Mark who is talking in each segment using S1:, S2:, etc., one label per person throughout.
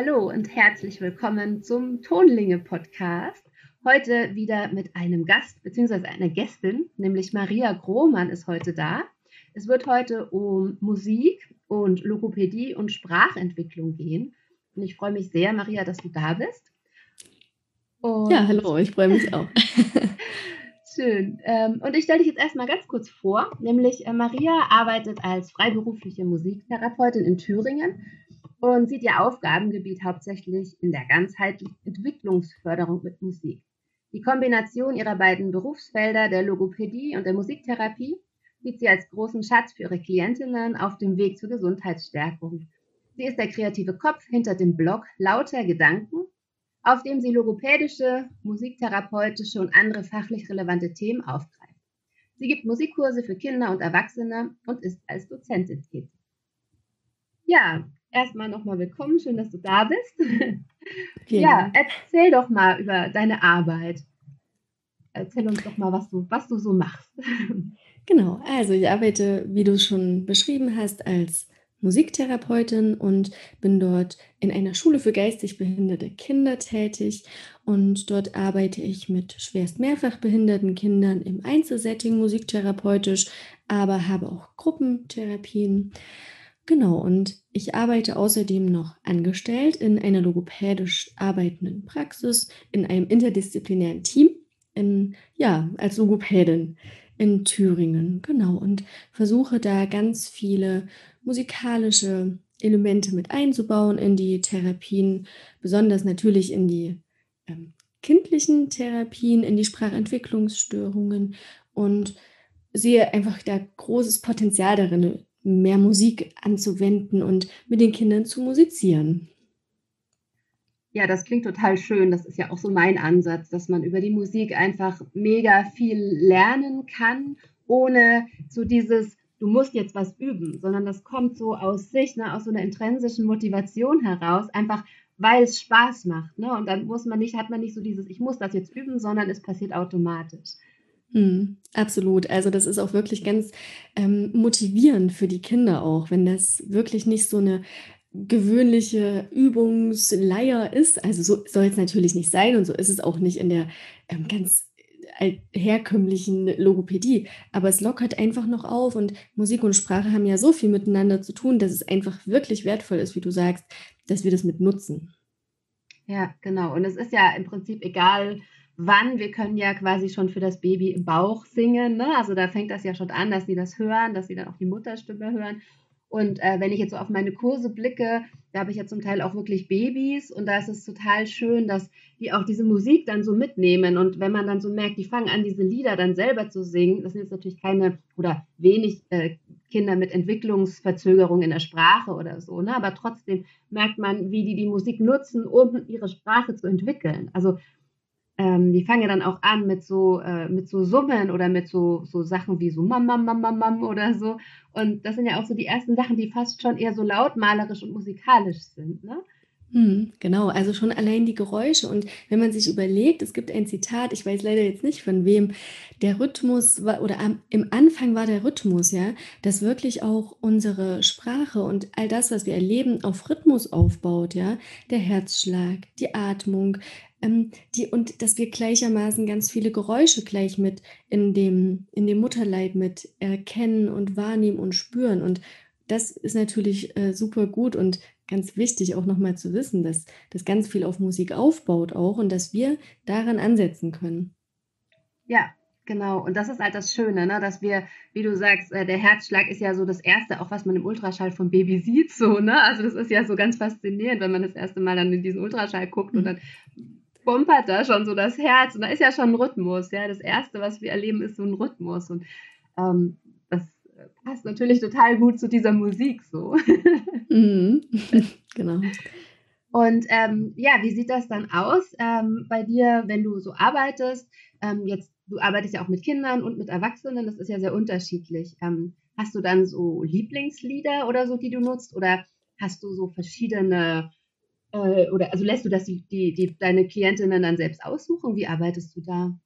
S1: Hallo und herzlich willkommen zum Tonlinge Podcast. Heute wieder mit einem Gast bzw. einer Gästin, nämlich Maria Grohmann ist heute da. Es wird heute um Musik und Logopädie und Sprachentwicklung gehen. Und ich freue mich sehr, Maria, dass du da bist.
S2: Und ja, hallo, ich freue mich auch.
S1: Schön. Ähm, und ich stelle dich jetzt erstmal ganz kurz vor, nämlich äh, Maria arbeitet als freiberufliche Musiktherapeutin in Thüringen und sieht ihr Aufgabengebiet hauptsächlich in der ganzheitlichen Entwicklungsförderung mit Musik. Die Kombination ihrer beiden Berufsfelder der Logopädie und der Musiktherapie sieht sie als großen Schatz für ihre Klientinnen auf dem Weg zur Gesundheitsstärkung. Sie ist der kreative Kopf hinter dem Blog Lauter Gedanken, auf dem sie logopädische, musiktherapeutische und andere fachlich relevante Themen aufgreift. Sie gibt Musikkurse für Kinder und Erwachsene und ist als Dozentin tätig. Ja, erstmal nochmal willkommen. Schön, dass du da bist. ja, erzähl doch mal über deine Arbeit. Erzähl uns doch mal, was du, was du so machst.
S2: Genau, also ich arbeite, wie du schon beschrieben hast, als Musiktherapeutin und bin dort in einer Schule für geistig behinderte Kinder tätig. Und dort arbeite ich mit schwerst mehrfach behinderten Kindern im Einzelsetting musiktherapeutisch, aber habe auch Gruppentherapien. Genau, und ich arbeite außerdem noch angestellt in einer logopädisch arbeitenden Praxis, in einem interdisziplinären Team, in, ja, als Logopädin in Thüringen, genau, und versuche da ganz viele musikalische Elemente mit einzubauen in die Therapien, besonders natürlich in die ähm, kindlichen Therapien, in die Sprachentwicklungsstörungen und sehe einfach da großes Potenzial darin, mehr Musik anzuwenden und mit den Kindern zu musizieren.
S1: Ja, das klingt total schön. Das ist ja auch so mein Ansatz, dass man über die Musik einfach mega viel lernen kann, ohne so dieses, du musst jetzt was üben, sondern das kommt so aus sich, ne, aus so einer intrinsischen Motivation heraus, einfach weil es Spaß macht. Ne? Und dann muss man nicht, hat man nicht so dieses, ich muss das jetzt üben, sondern es passiert automatisch.
S2: Mhm, absolut. Also das ist auch wirklich ganz ähm, motivierend für die Kinder auch, wenn das wirklich nicht so eine gewöhnliche Übungsleier ist. Also so soll es natürlich nicht sein und so ist es auch nicht in der ähm, ganz herkömmlichen Logopädie. Aber es lockert einfach noch auf und Musik und Sprache haben ja so viel miteinander zu tun, dass es einfach wirklich wertvoll ist, wie du sagst, dass wir das mit nutzen.
S1: Ja, genau. Und es ist ja im Prinzip egal, wann. Wir können ja quasi schon für das Baby im Bauch singen. Ne? Also da fängt das ja schon an, dass sie das hören, dass sie dann auch die Mutterstimme hören. Und äh, wenn ich jetzt so auf meine Kurse blicke, da habe ich ja zum Teil auch wirklich Babys und da ist es total schön, dass die auch diese Musik dann so mitnehmen. Und wenn man dann so merkt, die fangen an, diese Lieder dann selber zu singen, das sind jetzt natürlich keine oder wenig äh, Kinder mit Entwicklungsverzögerung in der Sprache oder so, ne? aber trotzdem merkt man, wie die die Musik nutzen, um ihre Sprache zu entwickeln. Also ähm, die fangen ja dann auch an mit so, äh, mit so Summen oder mit so, so Sachen wie so Mam, Mam, Mam, Mam, Mam oder so. Und das sind ja auch so die ersten Sachen, die fast schon eher so lautmalerisch und musikalisch sind. Ne?
S2: Hm, genau, also schon allein die Geräusche. Und wenn man sich überlegt, es gibt ein Zitat, ich weiß leider jetzt nicht von wem, der Rhythmus war, oder am, im Anfang war der Rhythmus, ja, dass wirklich auch unsere Sprache und all das, was wir erleben, auf Rhythmus aufbaut, ja, der Herzschlag, die Atmung, ähm, die, und dass wir gleichermaßen ganz viele Geräusche gleich mit in dem, in dem Mutterleib mit erkennen und wahrnehmen und spüren. Und das ist natürlich äh, super gut und ganz wichtig auch nochmal zu wissen, dass das ganz viel auf Musik aufbaut auch und dass wir daran ansetzen können.
S1: Ja, Genau, und das ist halt das Schöne, ne? dass wir, wie du sagst, äh, der Herzschlag ist ja so das Erste, auch was man im Ultraschall vom Baby sieht, so, ne? Also das ist ja so ganz faszinierend, wenn man das erste Mal dann in diesen Ultraschall guckt und dann pumpert da schon so das Herz und da ist ja schon ein Rhythmus. Ja, das erste, was wir erleben, ist so ein Rhythmus und ähm, das passt natürlich total gut zu dieser Musik so. Mhm.
S2: genau.
S1: Und ähm, ja, wie sieht das dann aus ähm, bei dir, wenn du so arbeitest? Ähm, jetzt, du arbeitest ja auch mit Kindern und mit Erwachsenen, das ist ja sehr unterschiedlich. Ähm, hast du dann so Lieblingslieder oder so, die du nutzt? Oder hast du so verschiedene äh, oder also lässt du das die, die, die, deine Klientinnen dann selbst aussuchen? Wie arbeitest du da?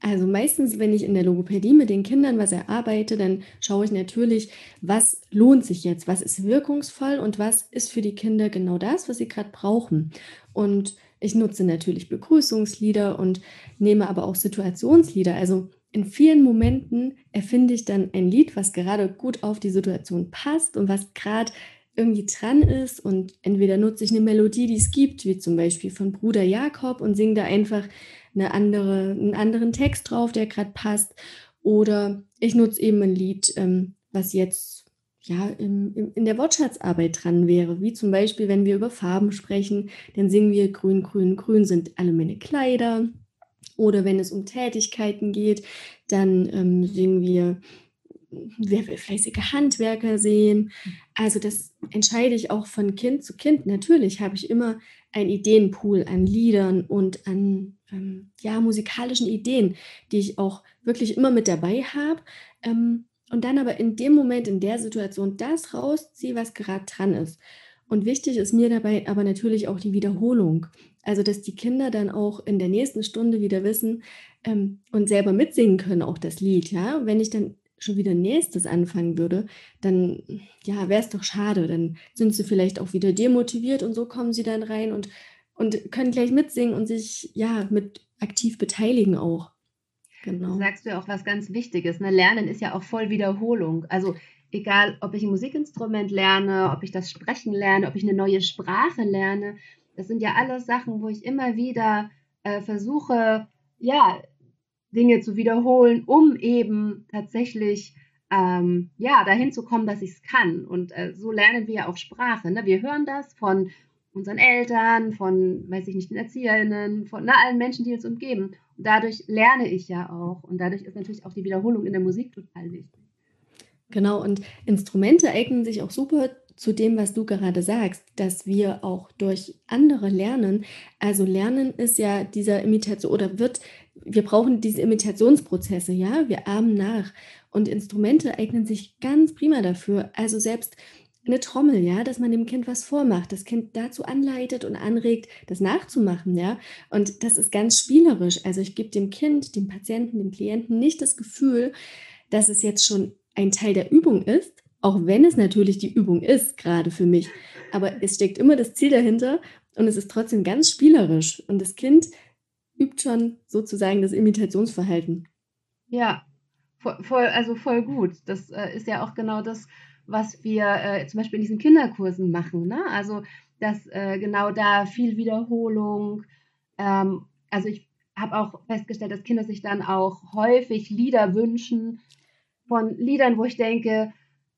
S2: Also meistens, wenn ich in der Logopädie mit den Kindern was erarbeite, dann schaue ich natürlich, was lohnt sich jetzt, was ist wirkungsvoll und was ist für die Kinder genau das, was sie gerade brauchen. Und ich nutze natürlich Begrüßungslieder und nehme aber auch Situationslieder. Also in vielen Momenten erfinde ich dann ein Lied, was gerade gut auf die Situation passt und was gerade irgendwie dran ist. Und entweder nutze ich eine Melodie, die es gibt, wie zum Beispiel von Bruder Jakob und singe da einfach eine andere, einen anderen Text drauf, der gerade passt. Oder ich nutze eben ein Lied, ähm, was jetzt ja im, in der Wortschatzarbeit dran wäre. Wie zum Beispiel, wenn wir über Farben sprechen, dann singen wir Grün, Grün, Grün sind alle meine Kleider. Oder wenn es um Tätigkeiten geht, dann ähm, singen wir wer will fleißige Handwerker sehen. Also das entscheide ich auch von Kind zu Kind. Natürlich habe ich immer ein Ideenpool an Liedern und an ähm, ja, musikalischen Ideen, die ich auch wirklich immer mit dabei habe. Ähm, und dann aber in dem Moment, in der Situation das rausziehe, was gerade dran ist. Und wichtig ist mir dabei aber natürlich auch die Wiederholung. Also, dass die Kinder dann auch in der nächsten Stunde wieder wissen ähm, und selber mitsingen können, auch das Lied. Ja, wenn ich dann schon wieder nächstes anfangen würde, dann ja, wäre es doch schade. Dann sind sie vielleicht auch wieder demotiviert und so kommen sie dann rein und, und können gleich mitsingen und sich ja mit aktiv beteiligen auch.
S1: Genau. Sagst du ja auch was ganz Wichtiges. Ne? Lernen ist ja auch voll Wiederholung. Also egal, ob ich ein Musikinstrument lerne, ob ich das Sprechen lerne, ob ich eine neue Sprache lerne, das sind ja alles Sachen, wo ich immer wieder äh, versuche, ja, Dinge zu wiederholen, um eben tatsächlich ähm, ja, dahin zu kommen, dass ich es kann. Und äh, so lernen wir ja auch Sprache. Ne? Wir hören das von unseren Eltern, von, weiß ich nicht, den Erzieherinnen, von na, allen Menschen, die uns umgeben. Und dadurch lerne ich ja auch. Und dadurch ist natürlich auch die Wiederholung in der Musik total wichtig.
S2: Genau, und Instrumente eignen sich auch super zu dem, was du gerade sagst, dass wir auch durch andere lernen. Also Lernen ist ja dieser Imitation oder wird, wir brauchen diese Imitationsprozesse, ja, wir ahmen nach. Und Instrumente eignen sich ganz prima dafür. Also selbst eine Trommel, ja, dass man dem Kind was vormacht, das Kind dazu anleitet und anregt, das nachzumachen, ja. Und das ist ganz spielerisch. Also ich gebe dem Kind, dem Patienten, dem Klienten nicht das Gefühl, dass es jetzt schon ein Teil der Übung ist, auch wenn es natürlich die Übung ist, gerade für mich. Aber es steckt immer das Ziel dahinter und es ist trotzdem ganz spielerisch. Und das Kind übt schon sozusagen das Imitationsverhalten.
S1: Ja, voll, also voll gut. Das äh, ist ja auch genau das, was wir äh, zum Beispiel in diesen Kinderkursen machen. Ne? Also, dass äh, genau da viel Wiederholung. Ähm, also, ich habe auch festgestellt, dass Kinder sich dann auch häufig Lieder wünschen von Liedern, wo ich denke,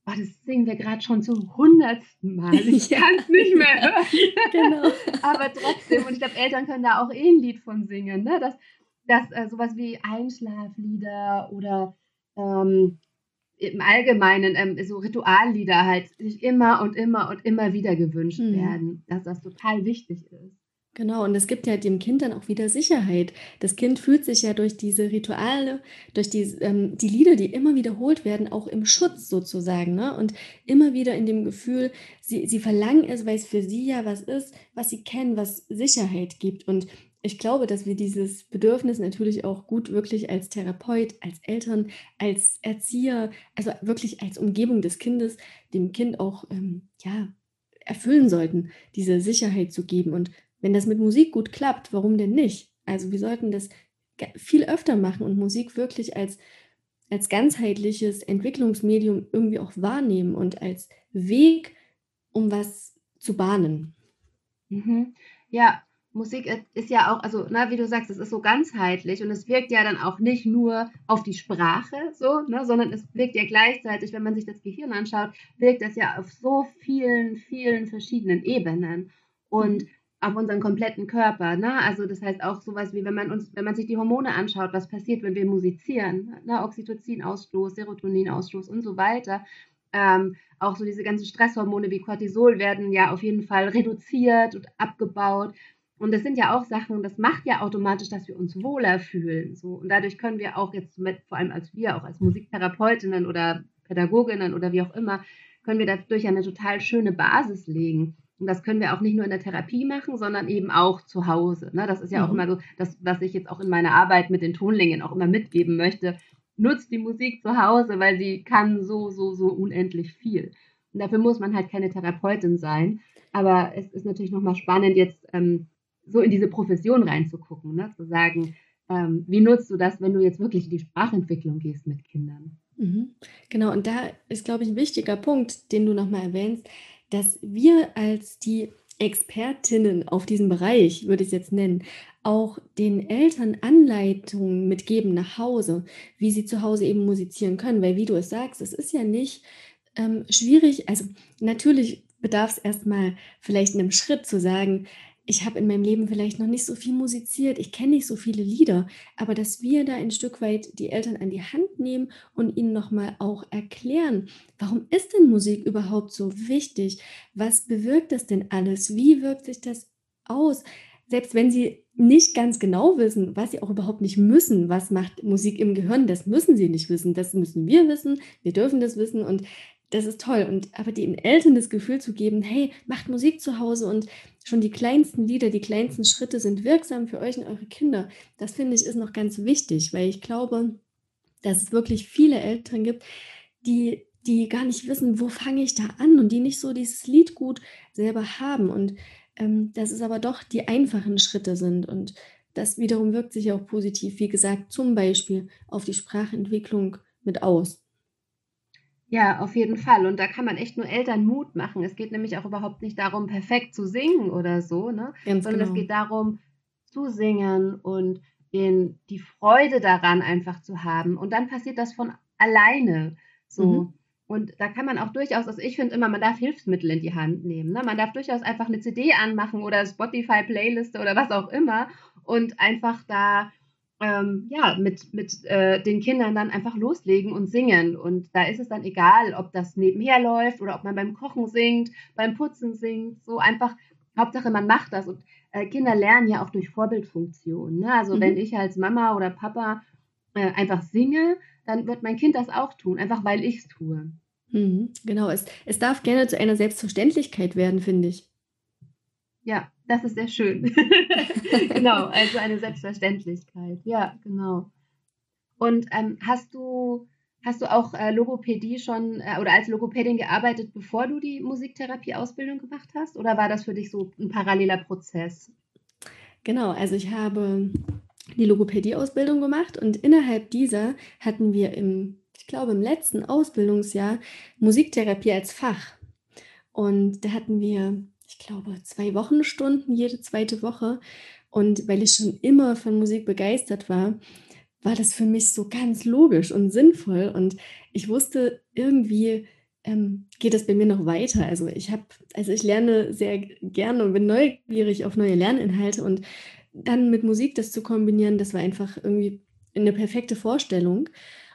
S1: oh, das singen wir gerade schon zum hundertsten Mal. Ich kann es nicht mehr hören. genau. Aber trotzdem, und ich glaube, Eltern können da auch eh ein Lied von singen. Ne? Dass, dass äh, sowas wie Einschlaflieder oder ähm, im Allgemeinen ähm, so Rituallieder halt sich immer und immer und immer wieder gewünscht mhm. werden, dass das total wichtig ist.
S2: Genau, und es gibt ja dem Kind dann auch wieder Sicherheit. Das Kind fühlt sich ja durch diese Rituale, durch die, ähm, die Lieder, die immer wiederholt werden, auch im Schutz sozusagen. Ne? Und immer wieder in dem Gefühl, sie, sie verlangen es, weil es für sie ja was ist, was sie kennen, was Sicherheit gibt. Und ich glaube, dass wir dieses Bedürfnis natürlich auch gut wirklich als Therapeut, als Eltern, als Erzieher, also wirklich als Umgebung des Kindes, dem Kind auch ähm, ja, erfüllen sollten, diese Sicherheit zu geben. Und wenn das mit Musik gut klappt, warum denn nicht? Also wir sollten das viel öfter machen und Musik wirklich als, als ganzheitliches Entwicklungsmedium irgendwie auch wahrnehmen und als Weg, um was zu bahnen.
S1: Mhm. Ja, Musik ist ja auch, also, na, wie du sagst, es ist so ganzheitlich und es wirkt ja dann auch nicht nur auf die Sprache so, ne, sondern es wirkt ja gleichzeitig, wenn man sich das Gehirn anschaut, wirkt das ja auf so vielen, vielen verschiedenen Ebenen. Und mhm auf unseren kompletten Körper. Ne? Also das heißt auch sowas wie, wenn man uns, wenn man sich die Hormone anschaut, was passiert, wenn wir musizieren, ne? Oxytocin-Ausstoß, Serotonin-Ausstoß und so weiter. Ähm, auch so diese ganzen Stresshormone wie Cortisol werden ja auf jeden Fall reduziert und abgebaut. Und das sind ja auch Sachen, das macht ja automatisch, dass wir uns wohler fühlen. So. Und dadurch können wir auch jetzt, mit, vor allem als wir, auch als Musiktherapeutinnen oder Pädagoginnen oder wie auch immer, können wir dadurch eine total schöne Basis legen. Und das können wir auch nicht nur in der Therapie machen, sondern eben auch zu Hause. Ne? Das ist ja mhm. auch immer so, das, was ich jetzt auch in meiner Arbeit mit den Tonlingen auch immer mitgeben möchte. Nutzt die Musik zu Hause, weil sie kann so, so, so unendlich viel. Und dafür muss man halt keine Therapeutin sein. Aber es ist natürlich nochmal spannend, jetzt ähm, so in diese Profession reinzugucken, ne? zu sagen, ähm, wie nutzt du das, wenn du jetzt wirklich in die Sprachentwicklung gehst mit Kindern?
S2: Mhm. Genau, und da ist, glaube ich, ein wichtiger Punkt, den du nochmal erwähnst, dass wir als die Expertinnen auf diesem Bereich, würde ich es jetzt nennen, auch den Eltern Anleitungen mitgeben nach Hause, wie sie zu Hause eben musizieren können. Weil, wie du es sagst, es ist ja nicht ähm, schwierig. Also, natürlich bedarf es erstmal vielleicht einem Schritt zu sagen, ich habe in meinem Leben vielleicht noch nicht so viel musiziert, ich kenne nicht so viele Lieder, aber dass wir da ein Stück weit die Eltern an die Hand nehmen und ihnen nochmal auch erklären, warum ist denn Musik überhaupt so wichtig? Was bewirkt das denn alles? Wie wirkt sich das aus? Selbst wenn sie nicht ganz genau wissen, was sie auch überhaupt nicht müssen, was macht Musik im Gehirn, das müssen sie nicht wissen, das müssen wir wissen, wir dürfen das wissen und das ist toll. Und aber den Eltern das Gefühl zu geben, hey, macht Musik zu Hause und schon die kleinsten Lieder, die kleinsten Schritte sind wirksam für euch und eure Kinder. Das finde ich ist noch ganz wichtig, weil ich glaube, dass es wirklich viele Eltern gibt, die, die gar nicht wissen, wo fange ich da an und die nicht so dieses Lied gut selber haben. Und ähm, dass es aber doch die einfachen Schritte sind. Und das wiederum wirkt sich auch positiv, wie gesagt, zum Beispiel auf die Sprachentwicklung mit aus.
S1: Ja, auf jeden Fall. Und da kann man echt nur Eltern Mut machen. Es geht nämlich auch überhaupt nicht darum, perfekt zu singen oder so, ne?
S2: Ganz
S1: sondern
S2: genau.
S1: es geht darum, zu singen und den, die Freude daran einfach zu haben. Und dann passiert das von alleine so. Mhm. Und da kann man auch durchaus, also ich finde immer, man darf Hilfsmittel in die Hand nehmen. Ne? Man darf durchaus einfach eine CD anmachen oder Spotify-Playliste oder was auch immer und einfach da ähm, ja, mit, mit äh, den Kindern dann einfach loslegen und singen. Und da ist es dann egal, ob das nebenher läuft oder ob man beim Kochen singt, beim Putzen singt. So einfach, Hauptsache man macht das. Und äh, Kinder lernen ja auch durch Vorbildfunktion. Ne? Also mhm. wenn ich als Mama oder Papa äh, einfach singe, dann wird mein Kind das auch tun, einfach weil ich es tue.
S2: Mhm, genau, es, es darf gerne zu einer Selbstverständlichkeit werden, finde ich.
S1: Ja, das ist sehr schön. genau, also eine Selbstverständlichkeit. Ja, genau. Und ähm, hast du hast du auch äh, Logopädie schon äh, oder als Logopädin gearbeitet, bevor du die Musiktherapie-Ausbildung gemacht hast? Oder war das für dich so ein paralleler Prozess?
S2: Genau, also ich habe die Logopädie-Ausbildung gemacht und innerhalb dieser hatten wir im, ich glaube, im letzten Ausbildungsjahr Musiktherapie als Fach. Und da hatten wir ich glaube, zwei Wochenstunden jede zweite Woche. Und weil ich schon immer von Musik begeistert war, war das für mich so ganz logisch und sinnvoll. Und ich wusste irgendwie, ähm, geht das bei mir noch weiter. Also ich habe, also ich lerne sehr gerne und bin neugierig auf neue Lerninhalte und dann mit Musik das zu kombinieren, das war einfach irgendwie eine perfekte Vorstellung.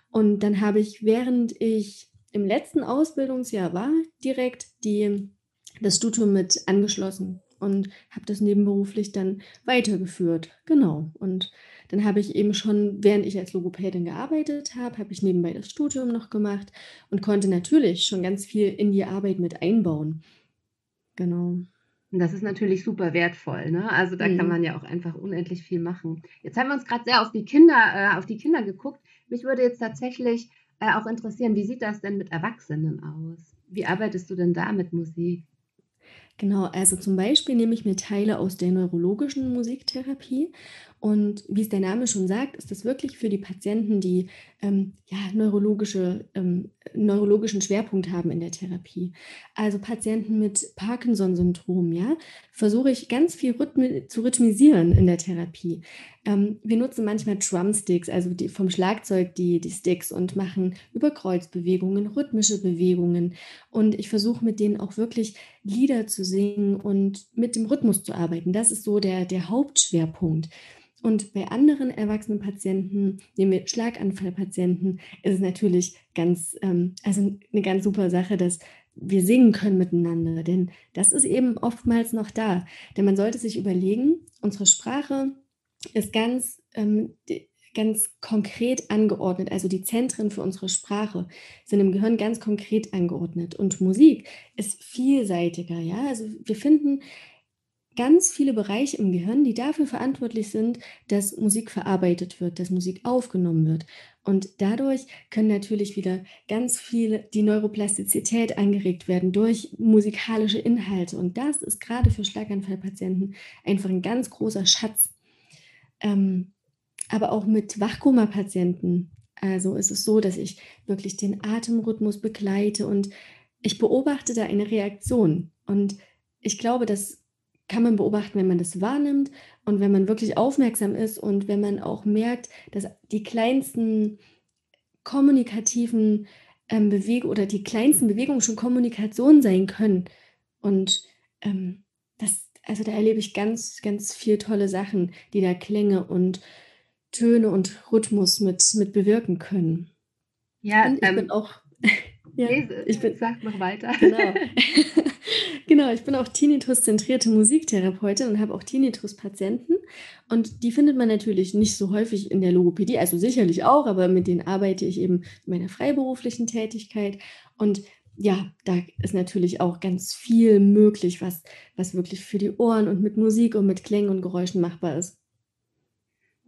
S2: Und dann habe ich, während ich im letzten Ausbildungsjahr war, direkt die das Studium mit angeschlossen und habe das nebenberuflich dann weitergeführt. Genau. Und dann habe ich eben schon, während ich als Logopädin gearbeitet habe, habe ich nebenbei das Studium noch gemacht und konnte natürlich schon ganz viel in die Arbeit mit einbauen. Genau.
S1: Und das ist natürlich super wertvoll, ne? Also da mhm. kann man ja auch einfach unendlich viel machen. Jetzt haben wir uns gerade sehr auf die Kinder, äh, auf die Kinder geguckt. Mich würde jetzt tatsächlich äh, auch interessieren, wie sieht das denn mit Erwachsenen aus? Wie arbeitest du denn da mit Musik?
S2: Genau, also zum Beispiel nehme ich mir Teile aus der neurologischen Musiktherapie. Und wie es der Name schon sagt, ist das wirklich für die Patienten, die ähm, ja, neurologische, ähm, neurologischen Schwerpunkt haben in der Therapie. Also Patienten mit Parkinson-Syndrom, ja, versuche ich ganz viel Rhythmi zu rhythmisieren in der Therapie. Ähm, wir nutzen manchmal Drumsticks, also die, vom Schlagzeug die, die Sticks und machen Überkreuzbewegungen, rhythmische Bewegungen. Und ich versuche mit denen auch wirklich Lieder zu singen und mit dem Rhythmus zu arbeiten. Das ist so der, der Hauptschwerpunkt. Und bei anderen erwachsenen Patienten, nehmen wir Schlaganfallpatienten, ist es natürlich ganz, ähm, also eine ganz super Sache, dass wir singen können miteinander, denn das ist eben oftmals noch da. Denn man sollte sich überlegen, unsere Sprache ist ganz, ähm, ganz konkret angeordnet. Also die Zentren für unsere Sprache sind im Gehirn ganz konkret angeordnet. Und Musik ist vielseitiger, ja. Also wir finden ganz viele Bereiche im Gehirn, die dafür verantwortlich sind, dass Musik verarbeitet wird, dass Musik aufgenommen wird. Und dadurch können natürlich wieder ganz viel die Neuroplastizität angeregt werden durch musikalische Inhalte. Und das ist gerade für Schlaganfallpatienten einfach ein ganz großer Schatz. Ähm, aber auch mit Wachkoma-Patienten. Also ist es so, dass ich wirklich den Atemrhythmus begleite und ich beobachte da eine Reaktion. Und ich glaube, das kann man beobachten, wenn man das wahrnimmt und wenn man wirklich aufmerksam ist und wenn man auch merkt, dass die kleinsten kommunikativen ähm, Bewegungen oder die kleinsten Bewegungen schon Kommunikation sein können. Und ähm, das, also da erlebe ich ganz, ganz viel tolle Sachen, die da Klänge und Töne und Rhythmus mit, mit bewirken können.
S1: Ja,
S2: und ich ähm, bin auch.
S1: ja, ich bin, sag noch weiter.
S2: Genau. Genau, ich bin auch Tinnitus-zentrierte Musiktherapeutin und habe auch Tinnitus-Patienten. Und die findet man natürlich nicht so häufig in der Logopädie, also sicherlich auch, aber mit denen arbeite ich eben in meiner freiberuflichen Tätigkeit. Und ja, da ist natürlich auch ganz viel möglich, was, was wirklich für die Ohren und mit Musik und mit Klängen und Geräuschen machbar ist.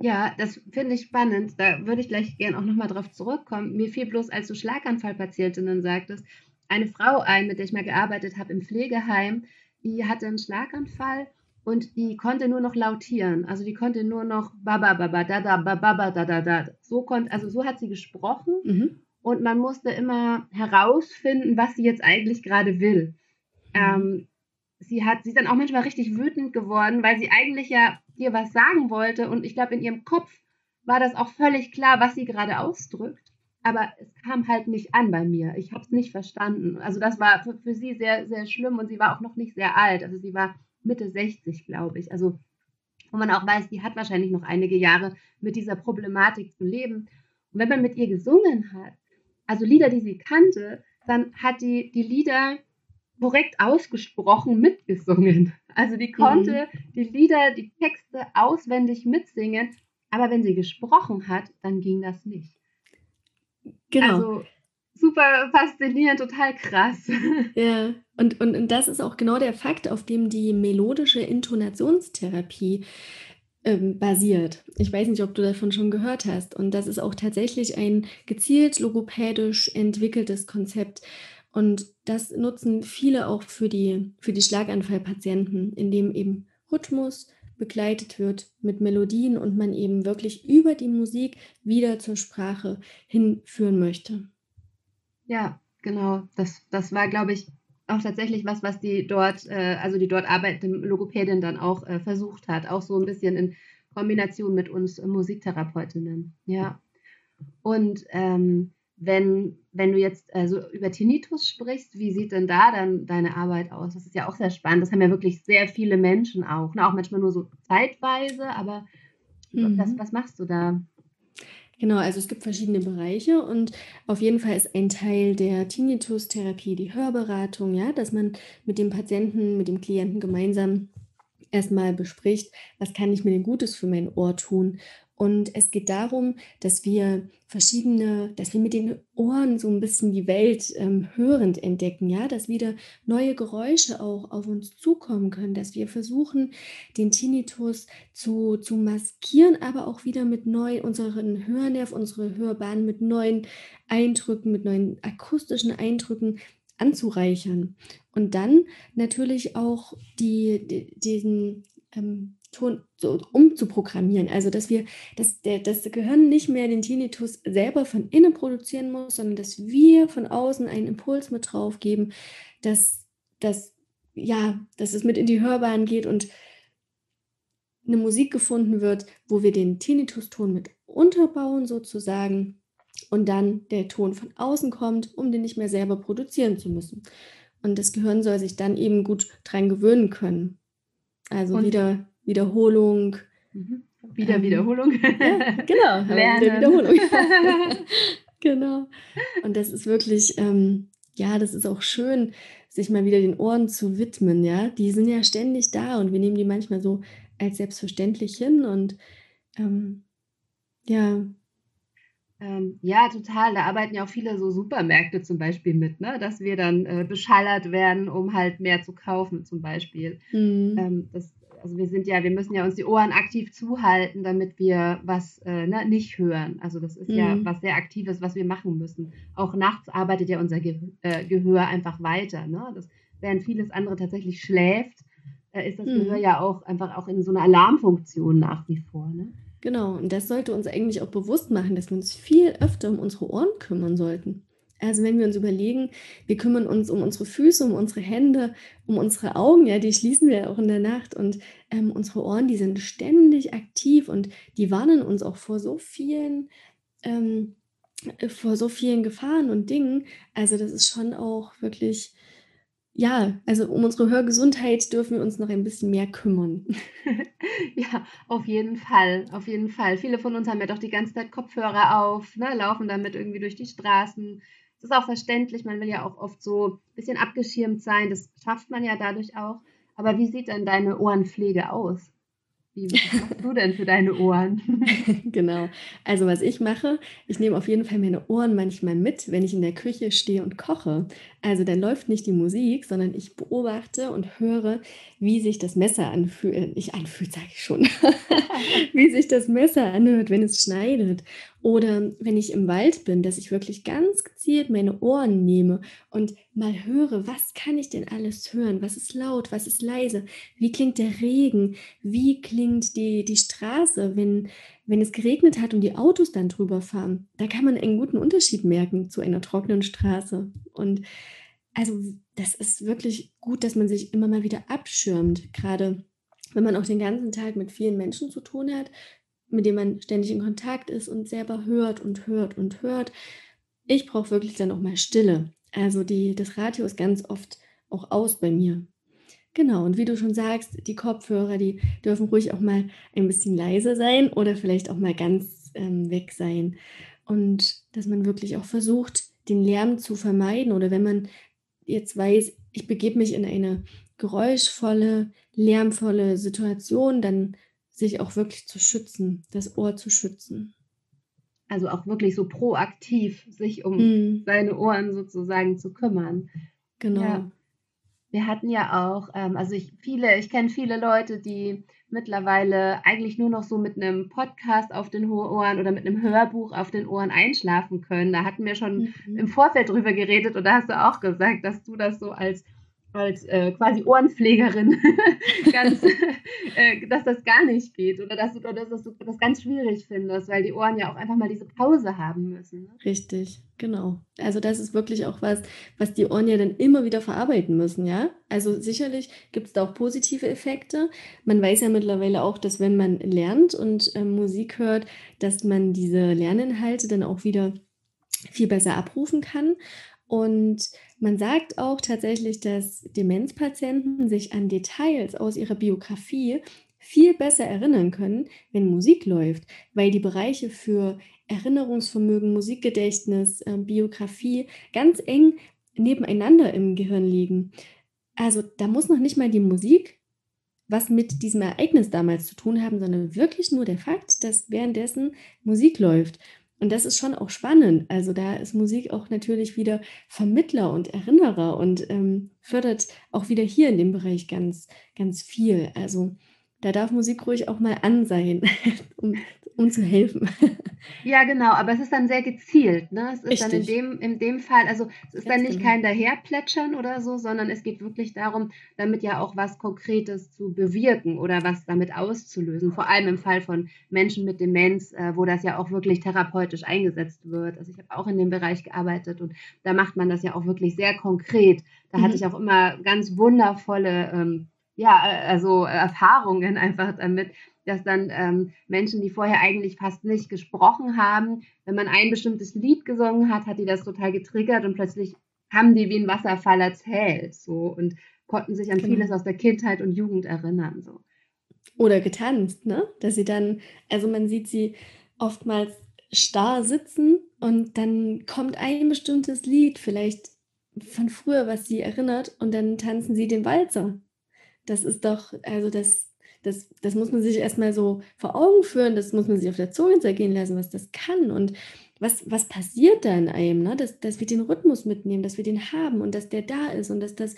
S1: Ja, das finde ich spannend. Da würde ich gleich gerne auch nochmal drauf zurückkommen. Mir fiel bloß, als du Schlaganfallpatientinnen sagtest, eine Frau ein, mit der ich mal gearbeitet habe im Pflegeheim, die hatte einen Schlaganfall und die konnte nur noch lautieren. Also die konnte nur noch baba baba da da baba da da da. So konnte, also so hat sie gesprochen mhm. und man musste immer herausfinden, was sie jetzt eigentlich gerade will. Mhm. Ähm, sie hat, sie ist dann auch manchmal richtig wütend geworden, weil sie eigentlich ja dir was sagen wollte und ich glaube in ihrem Kopf war das auch völlig klar, was sie gerade ausdrückt aber es kam halt nicht an bei mir. Ich habe es nicht verstanden. Also das war für, für, sie sehr, sehr schlimm und sie war auch noch nicht sehr alt. Also sie war Mitte 60, glaube ich. Also wo man auch weiß, die hat wahrscheinlich noch einige Jahre mit dieser Problematik zu leben. Und wenn man mit ihr gesungen hat, also Lieder, die sie kannte, dann hat die die Lieder korrekt ausgesprochen mitgesungen. Also die konnte mhm. die Lieder, die Texte auswendig mitsingen, aber wenn sie gesprochen hat, dann ging das nicht. Genau. Also super faszinierend, total krass.
S2: Ja, und, und, und das ist auch genau der Fakt, auf dem die melodische Intonationstherapie ähm, basiert. Ich weiß nicht, ob du davon schon gehört hast. Und das ist auch tatsächlich ein gezielt logopädisch entwickeltes Konzept. Und das nutzen viele auch für die, für die Schlaganfallpatienten, indem eben Rhythmus, begleitet wird mit Melodien und man eben wirklich über die Musik wieder zur Sprache hinführen möchte.
S1: Ja, genau. Das, das war, glaube ich, auch tatsächlich was, was die dort, äh, also die dort arbeitende Logopädin dann auch äh, versucht hat, auch so ein bisschen in Kombination mit uns Musiktherapeutinnen. Ja. Und ähm, wenn, wenn du jetzt äh, so über Tinnitus sprichst, wie sieht denn da dann deine Arbeit aus? Das ist ja auch sehr spannend. Das haben ja wirklich sehr viele Menschen auch. Ne? Auch manchmal nur so zeitweise, aber mhm. was, was machst du da?
S2: Genau, also es gibt verschiedene Bereiche und auf jeden Fall ist ein Teil der Tinnitus-Therapie die Hörberatung, ja, dass man mit dem Patienten, mit dem Klienten gemeinsam erstmal bespricht, was kann ich mir denn Gutes für mein Ohr tun und es geht darum, dass wir verschiedene, dass wir mit den Ohren so ein bisschen die Welt ähm, hörend entdecken, ja, dass wieder neue Geräusche auch auf uns zukommen können, dass wir versuchen, den Tinnitus zu, zu maskieren, aber auch wieder mit neuen, unseren Hörnerv, unsere Hörbahn mit neuen Eindrücken, mit neuen akustischen Eindrücken anzureichern. Und dann natürlich auch die, die diesen ähm, Ton so umzuprogrammieren. Also, dass wir, dass der, das Gehirn nicht mehr den Tinnitus selber von innen produzieren muss, sondern dass wir von außen einen Impuls mit drauf geben, dass, dass, ja, dass es mit in die Hörbahn geht und eine Musik gefunden wird, wo wir den Tinnitus-Ton mit unterbauen sozusagen und dann der Ton von außen kommt, um den nicht mehr selber produzieren zu müssen. Und das Gehirn soll sich dann eben gut dran gewöhnen können. Also und wieder Wiederholung.
S1: Mhm. Wieder ähm, Wiederholung.
S2: Ja, genau. Lernen. Wieder Wiederholung. genau. Und das ist wirklich, ähm, ja, das ist auch schön, sich mal wieder den Ohren zu widmen, ja. Die sind ja ständig da und wir nehmen die manchmal so als selbstverständlich hin und ähm, Ja.
S1: Ähm, ja, total. Da arbeiten ja auch viele so Supermärkte zum Beispiel mit, ne? Dass wir dann äh, beschallert werden, um halt mehr zu kaufen, zum Beispiel.
S2: Mhm.
S1: Ähm, das, also wir sind ja, wir müssen ja uns die Ohren aktiv zuhalten, damit wir was äh, ne, nicht hören. Also das ist ja
S2: Mhm.
S1: was sehr Aktives, was wir machen müssen. Auch nachts arbeitet ja unser Ge äh, Gehör einfach weiter. Ne? Das, während vieles andere tatsächlich schläft, äh, ist das Gehör
S2: Mhm.
S1: ja auch einfach auch in so einer Alarmfunktion nach wie vor. Ne?
S2: Genau, und das sollte uns eigentlich auch bewusst machen, dass wir uns viel öfter um unsere Ohren kümmern sollten. Also wenn wir uns überlegen, wir kümmern uns um unsere Füße, um unsere Hände, um unsere Augen, ja, die schließen wir ja auch in der Nacht und ähm, unsere Ohren, die sind ständig aktiv und die warnen uns auch vor so vielen, ähm, äh, vor so vielen Gefahren und Dingen. Also das ist schon auch wirklich, ja, also um unsere Hörgesundheit dürfen wir uns noch ein bisschen mehr kümmern.
S1: Ja, auf jeden Fall, auf jeden Fall. Viele von uns haben ja doch die ganze Zeit Kopfhörer auf, ne, laufen damit irgendwie durch die Straßen. Das ist auch verständlich, man will ja auch oft so ein bisschen abgeschirmt sein, das schafft man ja dadurch auch. Aber wie sieht denn deine Ohrenpflege aus? Wie, machst du denn für deine Ohren?
S2: Genau. Also, was ich mache, ich nehme auf jeden Fall meine Ohren manchmal mit, wenn ich in der Küche stehe und koche. Also, dann läuft nicht die Musik, sondern ich beobachte und höre, wie sich das Messer anfühlt äh, nicht anfühlt, sage ich schon, wie sich das Messer anhört, wenn es schneidet. Oder wenn ich im Wald bin, dass ich wirklich ganz gezielt meine Ohren nehme und mal höre, was kann ich denn alles hören? Was ist laut? Was ist leise? Wie klingt der Regen? Wie klingt die die Straße, wenn wenn es geregnet hat und die Autos dann drüber fahren? Da kann man einen guten Unterschied merken zu einer trockenen Straße. Und also, das ist wirklich gut, dass man sich immer mal wieder abschirmt, Gerade wenn man auch den ganzen Tag mit vielen Menschen zu tun hat, mit denen man ständig in Kontakt ist und selber hört und hört und hört. Ich brauche wirklich dann auch mal Stille. Also, die das Radio ist ganz oft auch aus bei mir. Genau, und wie du schon sagst, die Kopfhörer, die dürfen ruhig auch mal ein bisschen leiser sein oder vielleicht auch mal ganz, ähm, weg sein. Und dass man wirklich auch versucht, den Lärm zu vermeiden oder wenn man jetzt weiß, ich begebe mich in eine geräuschvolle, lärmvolle Situation, dann sich auch wirklich zu schützen, das Ohr zu schützen.
S1: Also auch wirklich so proaktiv sich um
S2: Mhm,
S1: seine Ohren sozusagen zu kümmern. Ja.
S2: genau.
S1: Wir hatten ja auch, ähm, also ich viele ich kenne viele Leute, die mittlerweile eigentlich nur noch so mit einem Podcast auf den Ohren oder mit einem Hörbuch auf den Ohren einschlafen können. Da hatten wir schon
S2: Mhm.
S1: im Vorfeld drüber geredet und da hast du auch gesagt, dass du das so als als, äh, quasi Ohrenpflegerin ganz äh, dass das gar nicht geht oder dass du oder dass du das ganz schwierig findest, weil die Ohren ja auch einfach mal diese Pause haben müssen, ne?
S2: Richtig, genau. Also das ist wirklich auch was, was die Ohren ja dann immer wieder verarbeiten müssen, ja? Also sicherlich gibt es da auch positive Effekte. Man weiß ja mittlerweile auch, dass wenn man lernt und ähm, Musik hört, dass man diese Lerninhalte dann auch wieder viel besser abrufen kann. Und man sagt auch tatsächlich, dass Demenzpatienten sich an Details aus ihrer Biografie viel besser erinnern können, wenn Musik läuft, weil die Bereiche für Erinnerungsvermögen, Musikgedächtnis, ähm, Biografie ganz eng nebeneinander im Gehirn liegen. Also da muss noch nicht mal die Musik was mit diesem Ereignis damals zu tun haben, sondern wirklich nur der Fakt, dass währenddessen Musik läuft. Und das ist schon auch spannend. Also da ist Musik auch natürlich wieder Vermittler und Erinnerer und ähm, fördert auch wieder hier in dem Bereich ganz, ganz viel. Also da darf Musik ruhig auch mal an sein, um, um zu helfen.
S1: Ja, genau, aber es ist dann sehr gezielt, ne? Es ist dann in
S2: Richtig,
S1: dem in dem Fall also, es ist dann
S2: ganz
S1: nicht
S2: genau.
S1: kein Daherplätschern oder so, sondern es geht wirklich darum, damit ja auch was Konkretes zu bewirken oder was damit auszulösen. Vor allem im Fall von Menschen mit Demenz, äh, wo das ja auch wirklich therapeutisch eingesetzt wird. Also, ich habe auch in dem Bereich gearbeitet und da macht man das ja auch wirklich sehr konkret. Da hatte ich
S2: Mhm.
S1: auch immer ganz wundervolle, ähm, ja, äh, also, Erfahrungen einfach damit, dass dann ähm, Menschen, die vorher eigentlich fast nicht gesprochen haben, wenn man ein bestimmtes Lied gesungen hat, hat die das total getriggert und plötzlich haben die wie ein Wasserfall erzählt so und konnten sich an vieles
S2: Genau.
S1: aus der Kindheit und Jugend erinnern. So.
S2: Oder getanzt, ne? Dass sie dann, also man sieht sie oftmals starr sitzen und dann kommt ein bestimmtes Lied, vielleicht von früher, was sie erinnert, und dann tanzen sie den Walzer. Das ist doch, also das das, das muss man sich erstmal so vor Augen führen, das muss man sich auf der Zunge zergehen lassen, was das kann und was, was passiert da in einem, ne? dass, dass wir den Rhythmus mitnehmen, dass wir den haben und dass der da ist und dass das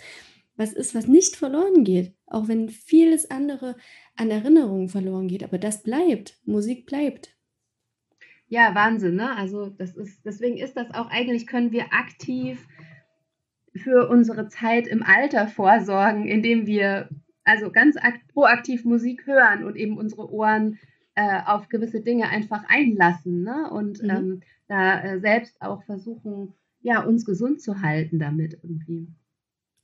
S2: was ist, was nicht verloren geht, auch wenn vieles andere an Erinnerungen verloren geht, aber das bleibt, Musik bleibt.
S1: Ja, Wahnsinn, ne? Also das ist, deswegen ist das auch eigentlich, können wir aktiv für unsere Zeit im Alter vorsorgen, indem wir also ganz proaktiv Musik hören und eben unsere Ohren äh, auf gewisse Dinge einfach einlassen ne? und mhm. ähm, da äh, selbst auch versuchen, ja, uns gesund zu halten damit irgendwie.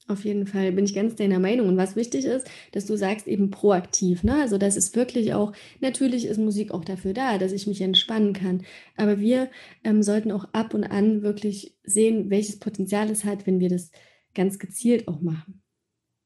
S2: Auf jeden Fall bin ich ganz deiner Meinung. Und was wichtig ist, dass du sagst eben proaktiv. Ne? Also das ist wirklich auch, natürlich ist Musik auch dafür da, dass ich mich entspannen kann. Aber wir ähm, sollten auch ab und an wirklich sehen, welches Potenzial es hat, wenn wir das ganz gezielt auch machen.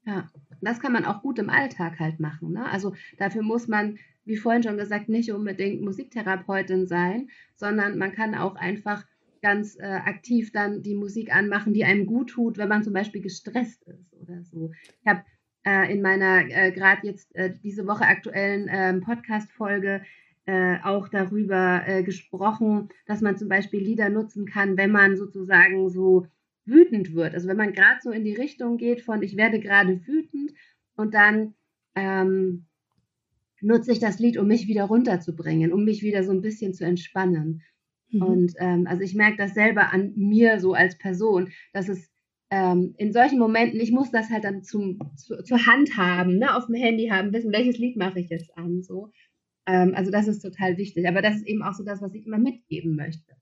S1: Ja, das kann man auch gut im Alltag halt machen. Ne? Also dafür muss man, wie vorhin schon gesagt, nicht unbedingt Musiktherapeutin sein, sondern man kann auch einfach ganz äh, aktiv dann die Musik anmachen, die einem gut tut, wenn man zum Beispiel gestresst ist oder so. Ich habe äh, in meiner äh, gerade jetzt äh, diese Woche aktuellen ähm, Podcast-Folge äh, auch darüber äh, gesprochen, dass man zum Beispiel Lieder nutzen kann, wenn man sozusagen so wütend wird. Also wenn man gerade so in die Richtung geht von ich werde gerade wütend und dann ähm, nutze ich das Lied, um mich wieder runterzubringen, um mich wieder so ein bisschen zu entspannen. Mhm. Und ähm, also ich merke das selber an mir so als Person, dass es ähm, in solchen Momenten, ich muss das halt dann zum, zu, zur Hand haben, ne, auf dem Handy haben, wissen, welches Lied mache ich jetzt an. So. Ähm, also das ist total wichtig. Aber das ist eben auch so das, was ich immer mitgeben möchte.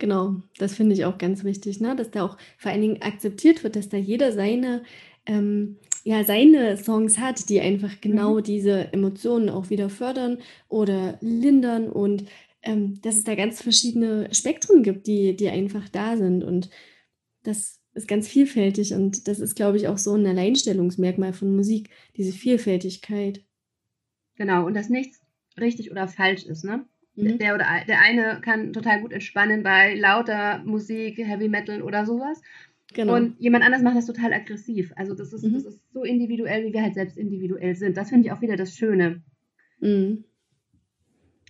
S2: Genau, das finde ich auch ganz wichtig, ne? dass da auch vor allen Dingen akzeptiert wird, dass da jeder seine, ähm, ja, seine Songs hat, die einfach genau mhm. diese Emotionen auch wieder fördern oder lindern und ähm, dass es da ganz verschiedene Spektren gibt, die, die einfach da sind. Und das ist ganz vielfältig und das ist, glaube ich, auch so ein Alleinstellungsmerkmal von Musik, diese Vielfältigkeit.
S1: Genau, und dass nichts richtig oder falsch ist, ne? Mhm. Der, oder, der eine kann total gut entspannen bei lauter Musik, Heavy Metal oder sowas. Genau. Und jemand anders macht das total aggressiv. Also das ist, mhm. das ist so individuell, wie wir halt selbst individuell sind. Das finde ich auch wieder das Schöne. Mhm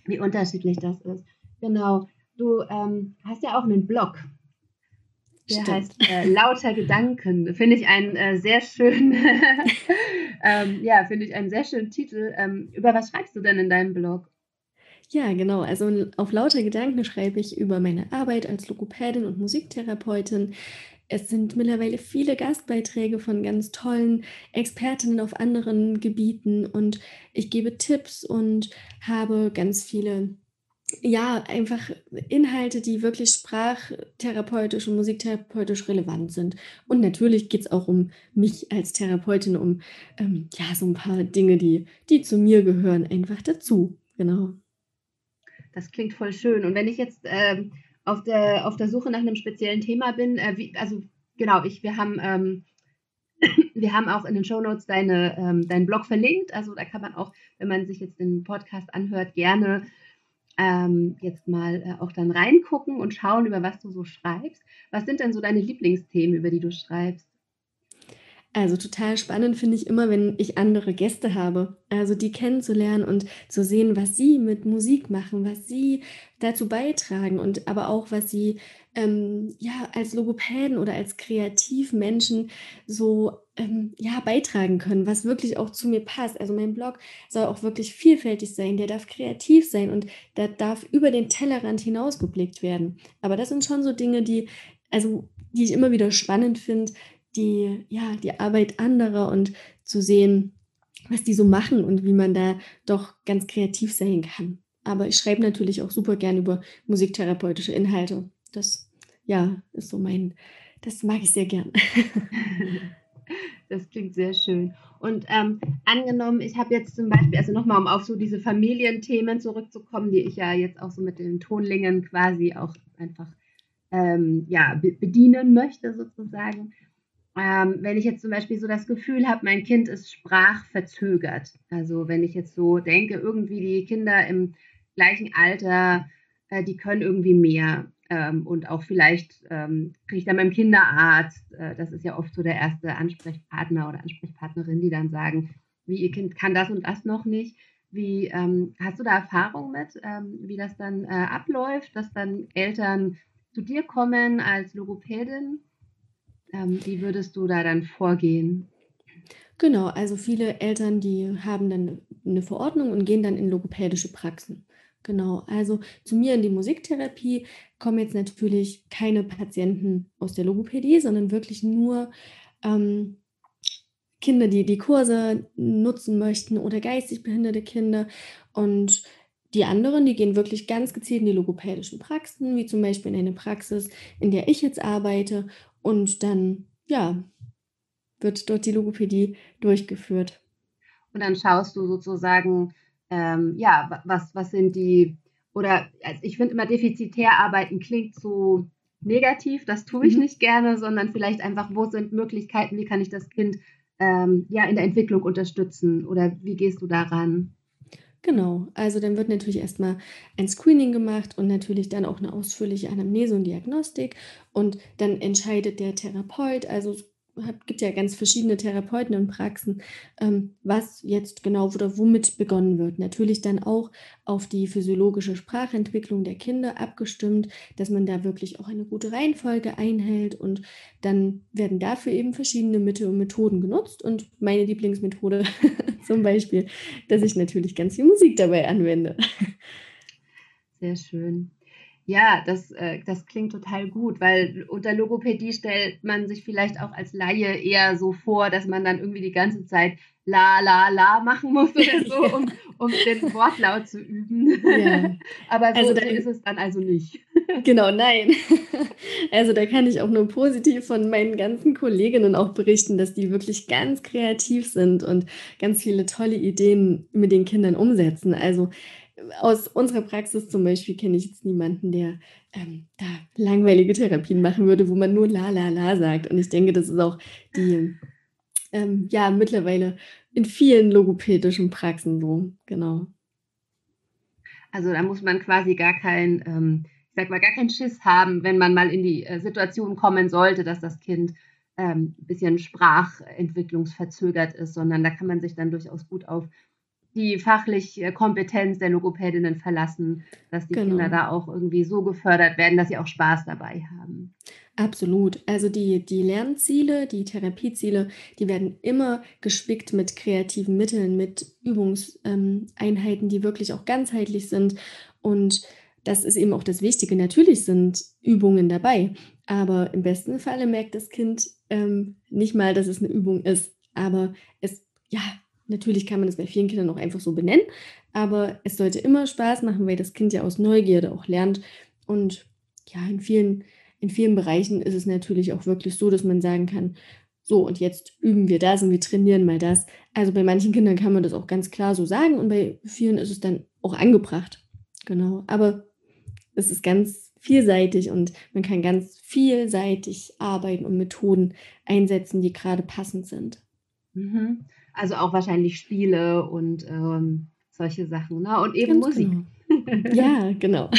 S1: wie unterschiedlich das ist. Genau. Du ähm, hast ja auch einen Blog. Der Stimmt. heißt äh, Lauter Gedanken. Finde ich einen äh, sehr schönen, ähm, ja, finde ich einen sehr schönen Titel. Ähm, über was schreibst du denn in deinem Blog?
S2: Ja, genau. Also auf lauter Gedanken schreibe ich über meine Arbeit als Logopädin und Musiktherapeutin. Es sind mittlerweile viele Gastbeiträge von ganz tollen Expertinnen auf anderen Gebieten und ich gebe Tipps und habe ganz viele, ja, einfach Inhalte, die wirklich sprachtherapeutisch und musiktherapeutisch relevant sind. Und natürlich geht es auch um mich als Therapeutin, um ähm, ja, so ein paar Dinge, die, die zu mir gehören, einfach dazu. Genau.
S1: Das klingt voll schön. Und wenn ich jetzt ähm, auf der, auf der Suche nach einem speziellen Thema bin, äh, wie, also genau, ich, wir haben, ähm, wir haben auch in den Shownotes deine, ähm, deinen Blog verlinkt. Also da kann man auch, wenn man sich jetzt den Podcast anhört, gerne ähm, jetzt mal äh, auch dann reingucken und schauen, über was du so schreibst. Was sind denn so deine Lieblingsthemen, über die du schreibst?
S2: Also total spannend finde ich immer, wenn ich andere Gäste habe. Also die kennenzulernen und zu sehen, was sie mit Musik machen, was sie dazu beitragen und aber auch, was sie ähm, ja als Logopäden oder als Kreativmenschen so ähm, ja beitragen können, was wirklich auch zu mir passt. Also mein Blog soll auch wirklich vielfältig sein, der darf kreativ sein und da darf über den Tellerrand hinausgeblickt werden. Aber das sind schon so Dinge, die also die ich immer wieder spannend finde, die, ja, die Arbeit anderer und zu sehen, was die so machen und wie man da doch ganz kreativ sein kann. Aber ich schreibe natürlich auch super gern über musiktherapeutische Inhalte. Das, ja, ist so mein, das mag ich sehr gern.
S1: Das klingt sehr schön. Und ähm, angenommen, ich habe jetzt zum Beispiel, also nochmal, um auf so diese Familienthemen zurückzukommen, die ich ja jetzt auch so mit den Tonlingen quasi auch einfach ähm, ja, bedienen möchte, sozusagen ähm, wenn ich jetzt zum Beispiel so das Gefühl habe, mein Kind ist sprachverzögert. Also wenn ich jetzt so denke, irgendwie die Kinder im gleichen Alter, äh, die können irgendwie mehr. Ähm, und auch vielleicht ähm, kriege ich dann beim Kinderarzt, äh, das ist ja oft so der erste Ansprechpartner oder Ansprechpartnerin, die dann sagen, wie ihr Kind kann das und das noch nicht. Wie ähm, hast du da Erfahrung mit, ähm, wie das dann äh, abläuft, dass dann Eltern zu dir kommen als Logopädin? Ähm, wie würdest du da dann vorgehen?
S2: Genau, also viele Eltern, die haben dann eine Verordnung und gehen dann in logopädische Praxen. Genau, also zu mir in die Musiktherapie kommen jetzt natürlich keine Patienten aus der Logopädie, sondern wirklich nur ähm, Kinder, die die Kurse nutzen möchten oder geistig behinderte Kinder. Und die anderen, die gehen wirklich ganz gezielt in die logopädischen Praxen, wie zum Beispiel in eine Praxis, in der ich jetzt arbeite. Und dann, ja, wird dort die Logopädie durchgeführt.
S1: Und dann schaust du sozusagen, ähm, ja, was, was sind die, oder also ich finde immer defizitär arbeiten klingt so negativ, das tue ich mhm. nicht gerne, sondern vielleicht einfach, wo sind Möglichkeiten, wie kann ich das Kind ähm, ja in der Entwicklung unterstützen oder wie gehst du daran?
S2: Genau, also dann wird natürlich erstmal ein Screening gemacht und natürlich dann auch eine ausführliche Anamnese und Diagnostik. Und dann entscheidet der Therapeut, also gibt ja ganz verschiedene Therapeuten und Praxen, ähm, was jetzt genau oder womit begonnen wird. Natürlich dann auch auf die physiologische Sprachentwicklung der Kinder abgestimmt, dass man da wirklich auch eine gute Reihenfolge einhält und dann werden dafür eben verschiedene Mittel und Methoden genutzt und meine Lieblingsmethode zum Beispiel, dass ich natürlich ganz viel Musik dabei anwende.
S1: Sehr schön. Ja, das, äh, das klingt total gut, weil unter Logopädie stellt man sich vielleicht auch als Laie eher so vor, dass man dann irgendwie die ganze Zeit la, la, la machen muss oder so, ja. um, um den Wortlaut zu üben. Ja. Aber so, also da, ist es dann also nicht.
S2: Genau, nein. Also da kann ich auch nur positiv von meinen ganzen Kolleginnen auch berichten, dass die wirklich ganz kreativ sind und ganz viele tolle Ideen mit den Kindern umsetzen. Also aus unserer Praxis zum Beispiel kenne ich jetzt niemanden, der ähm, da langweilige Therapien machen würde, wo man nur la la la sagt. Und ich denke, das ist auch die, ähm, ja, mittlerweile in vielen logopädischen Praxen so, genau.
S1: Also da muss man quasi gar kein, ähm, ich sag mal, gar keinen Schiss haben, wenn man mal in die äh, Situation kommen sollte, dass das Kind ähm, ein bisschen sprachentwicklungsverzögert ist, sondern da kann man sich dann durchaus gut auf die fachliche Kompetenz der Logopädinnen verlassen, dass die genau. Kinder da auch irgendwie so gefördert werden, dass sie auch Spaß dabei haben.
S2: Absolut. Also die, die Lernziele, die Therapieziele, die werden immer gespickt mit kreativen Mitteln, mit Übungseinheiten, die wirklich auch ganzheitlich sind. Und das ist eben auch das Wichtige. Natürlich sind Übungen dabei, aber im besten Falle merkt das Kind ähm, nicht mal, dass es eine Übung ist. Aber es, ja, Natürlich kann man das bei vielen Kindern auch einfach so benennen, aber es sollte immer Spaß machen, weil das Kind ja aus Neugierde auch lernt. Und ja, in vielen, in vielen Bereichen ist es natürlich auch wirklich so, dass man sagen kann, so und jetzt üben wir das und wir trainieren mal das. Also bei manchen Kindern kann man das auch ganz klar so sagen und bei vielen ist es dann auch angebracht. Genau, aber es ist ganz vielseitig und man kann ganz vielseitig arbeiten und Methoden einsetzen, die gerade passend sind.
S1: Mhm. Also auch wahrscheinlich Spiele und ähm, solche Sachen. Ne? Und eben Ganz Musik.
S2: Genau. ja, genau.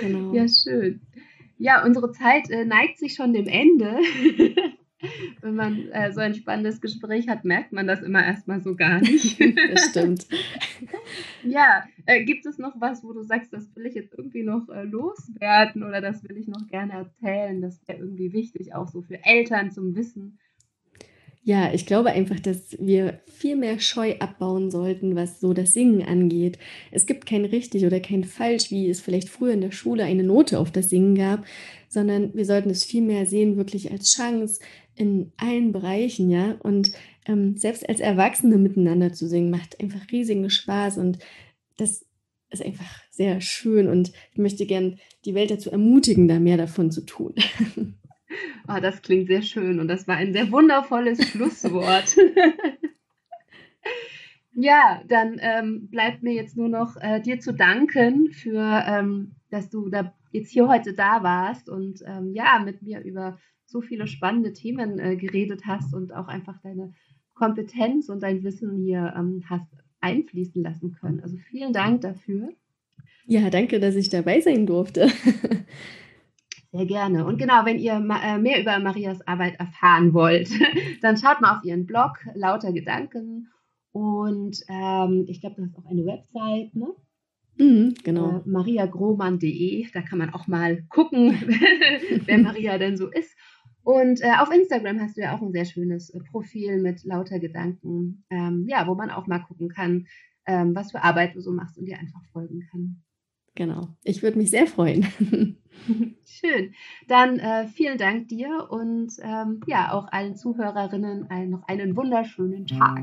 S1: genau. Ja, schön. Ja, unsere Zeit äh, neigt sich schon dem Ende. Wenn man äh, so ein spannendes Gespräch hat, merkt man das immer erstmal so gar nicht.
S2: das stimmt.
S1: ja, äh, gibt es noch was, wo du sagst, das will ich jetzt irgendwie noch äh, loswerden oder das will ich noch gerne erzählen? Das wäre irgendwie wichtig, auch so für Eltern zum Wissen.
S2: Ja, ich glaube einfach, dass wir viel mehr Scheu abbauen sollten, was so das Singen angeht. Es gibt kein richtig oder kein falsch, wie es vielleicht früher in der Schule eine Note auf das Singen gab, sondern wir sollten es viel mehr sehen, wirklich als Chance in allen Bereichen, ja. Und ähm, selbst als Erwachsene miteinander zu singen, macht einfach riesigen Spaß und das ist einfach sehr schön und ich möchte gern die Welt dazu ermutigen, da mehr davon zu tun.
S1: Oh, das klingt sehr schön und das war ein sehr wundervolles Schlusswort. ja, dann ähm, bleibt mir jetzt nur noch äh, dir zu danken für, ähm, dass du da jetzt hier heute da warst und ähm, ja, mit mir über so viele spannende Themen äh, geredet hast und auch einfach deine Kompetenz und dein Wissen hier ähm, hast einfließen lassen können. Also vielen Dank dafür.
S2: Ja, danke, dass ich dabei sein durfte.
S1: Sehr gerne. Und genau, wenn ihr äh, mehr über Marias Arbeit erfahren wollt, dann schaut mal auf ihren Blog Lauter Gedanken Und ähm, ich glaube, du hast auch eine Website, ne?
S2: Mhm, genau.
S1: Äh, mariagrohmann.de, da kann man auch mal gucken, wer Maria denn so ist. Und äh, auf Instagram hast du ja auch ein sehr schönes äh, Profil mit lauter Gedanken, ähm, ja, wo man auch mal gucken kann, ähm, was für Arbeit du so machst und dir einfach folgen kann.
S2: Genau. Ich würde mich sehr freuen.
S1: Schön. Dann äh, vielen Dank dir und ähm, ja, auch allen Zuhörerinnen ein, noch einen wunderschönen Tag.